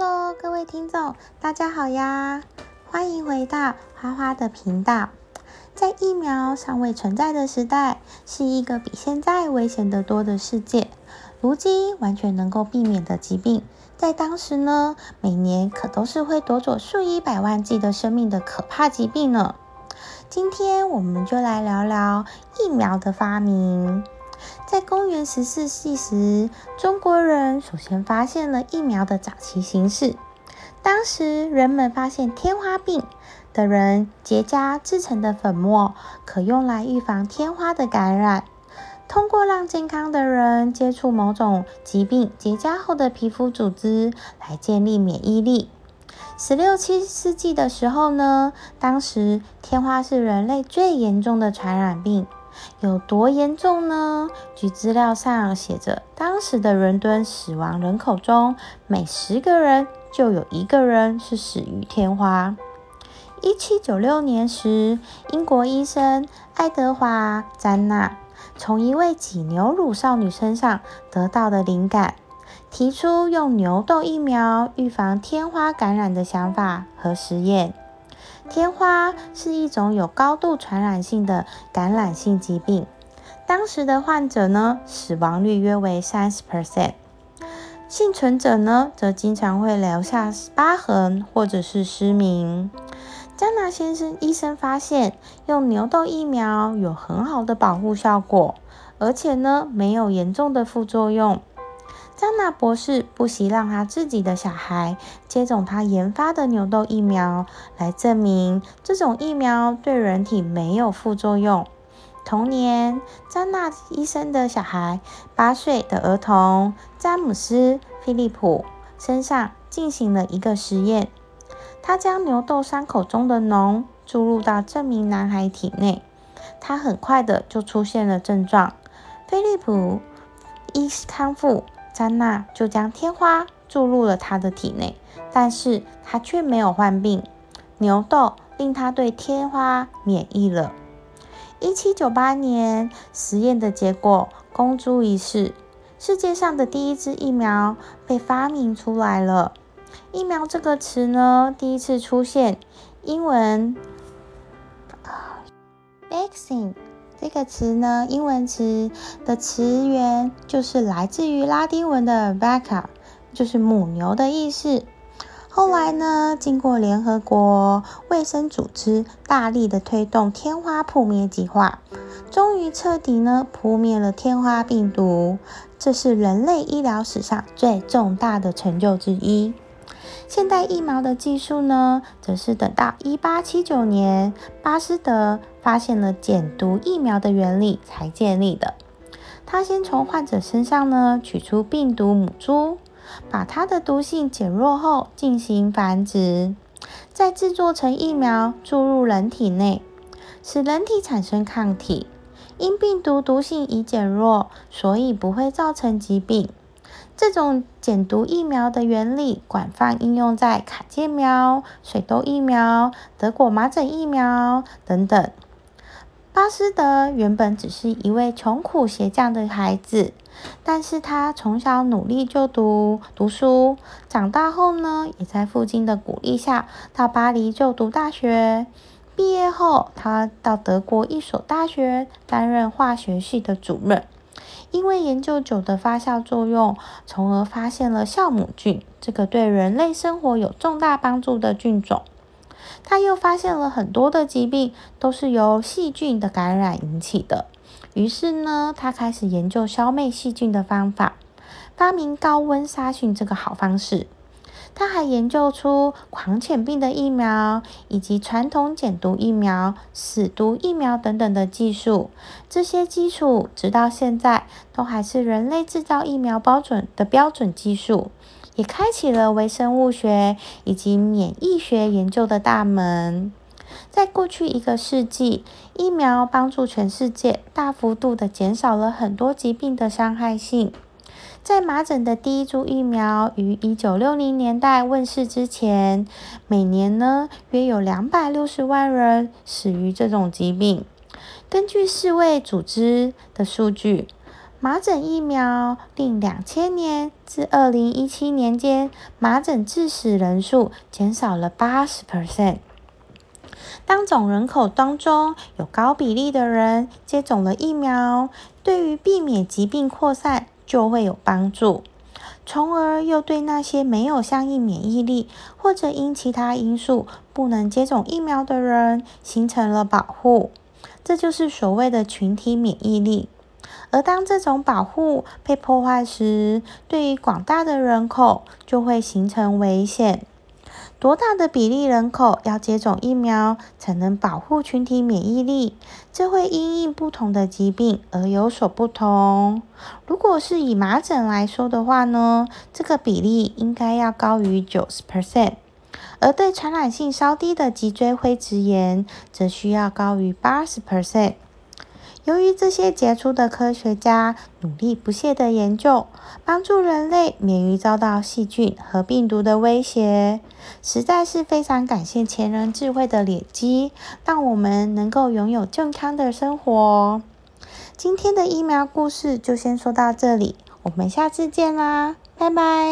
Hello，各位听众，大家好呀！欢迎回到花花的频道。在疫苗尚未存在的时代，是一个比现在危险得多的世界。如今完全能够避免的疾病，在当时呢，每年可都是会夺走数以百万计的生命的可怕疾病呢。今天我们就来聊聊疫苗的发明。在公元十四世纪时，中国人首先发现了疫苗的早期形式。当时人们发现天花病的人结痂制成的粉末可用来预防天花的感染。通过让健康的人接触某种疾病结痂后的皮肤组织来建立免疫力。十六七世纪的时候呢，当时天花是人类最严重的传染病。有多严重呢？据资料上写着，当时的伦敦死亡人口中，每十个人就有一个人是死于天花。一七九六年时，英国医生爱德华·詹纳从一位挤牛乳少女身上得到的灵感，提出用牛痘疫苗预防天花感染的想法和实验。天花是一种有高度传染性的感染性疾病，当时的患者呢，死亡率约为三十 percent，幸存者呢，则经常会留下疤痕或者是失明。加纳先生医生发现，用牛痘疫苗有很好的保护效果，而且呢，没有严重的副作用。詹娜博士不惜让他自己的小孩接种他研发的牛痘疫苗，来证明这种疫苗对人体没有副作用。同年，詹娜医生的小孩八岁的儿童詹姆斯·菲利普身上进行了一个实验，他将牛痘伤口中的脓注入到这名男孩体内，他很快的就出现了症状。菲利普一康复。詹娜就将天花注入了他的体内，但是他却没有患病。牛痘令他对天花免疫了。一七九八年，实验的结果公诸于世，世界上的第一支疫苗被发明出来了。疫苗这个词呢，第一次出现，英文 vaccine。这个词呢，英文词的词源就是来自于拉丁文的 vacca，就是母牛的意思。后来呢，经过联合国卫生组织大力的推动天花扑灭计划，终于彻底呢扑灭了天花病毒。这是人类医疗史上最重大的成就之一。现代疫苗的技术呢，则是等到一八七九年巴斯德发现了减毒疫苗的原理才建立的。他先从患者身上呢取出病毒母猪，把它的毒性减弱后进行繁殖，再制作成疫苗注入人体内，使人体产生抗体。因病毒毒性已减弱，所以不会造成疾病。这种减毒疫苗的原理广泛应用在卡介苗、水痘疫苗、德国麻疹疫苗等等。巴斯德原本只是一位穷苦鞋匠的孩子，但是他从小努力就读读书，长大后呢，也在父亲的鼓励下到巴黎就读大学。毕业后，他到德国一所大学担任化学系的主任。因为研究酒的发酵作用，从而发现了酵母菌这个对人类生活有重大帮助的菌种。他又发现了很多的疾病都是由细菌的感染引起的。于是呢，他开始研究消灭细菌的方法，发明高温杀菌这个好方式。他还研究出狂犬病的疫苗，以及传统减毒疫苗、死毒疫苗等等的技术。这些基础直到现在都还是人类制造疫苗标准的标准技术，也开启了微生物学以及免疫学研究的大门。在过去一个世纪，疫苗帮助全世界大幅度的减少了很多疾病的伤害性。在麻疹的第一株疫苗于一九六零年代问世之前，每年呢约有两百六十万人死于这种疾病。根据世卫组织的数据，麻疹疫苗令两千年至二零一七年间麻疹致死人数减少了八十 percent。当总人口当中有高比例的人接种了疫苗，对于避免疾病扩散就会有帮助，从而又对那些没有相应免疫力或者因其他因素不能接种疫苗的人形成了保护。这就是所谓的群体免疫力。而当这种保护被破坏时，对于广大的人口就会形成危险。多大的比例人口要接种疫苗才能保护群体免疫力？这会因应不同的疾病而有所不同。如果是以麻疹来说的话呢，这个比例应该要高于九十 percent，而对传染性稍低的脊椎灰质炎，则需要高于八十 percent。由于这些杰出的科学家努力不懈的研究，帮助人类免于遭到细菌和病毒的威胁，实在是非常感谢前人智慧的累积，让我们能够拥有健康的生活。今天的疫苗故事就先说到这里，我们下次见啦，拜拜。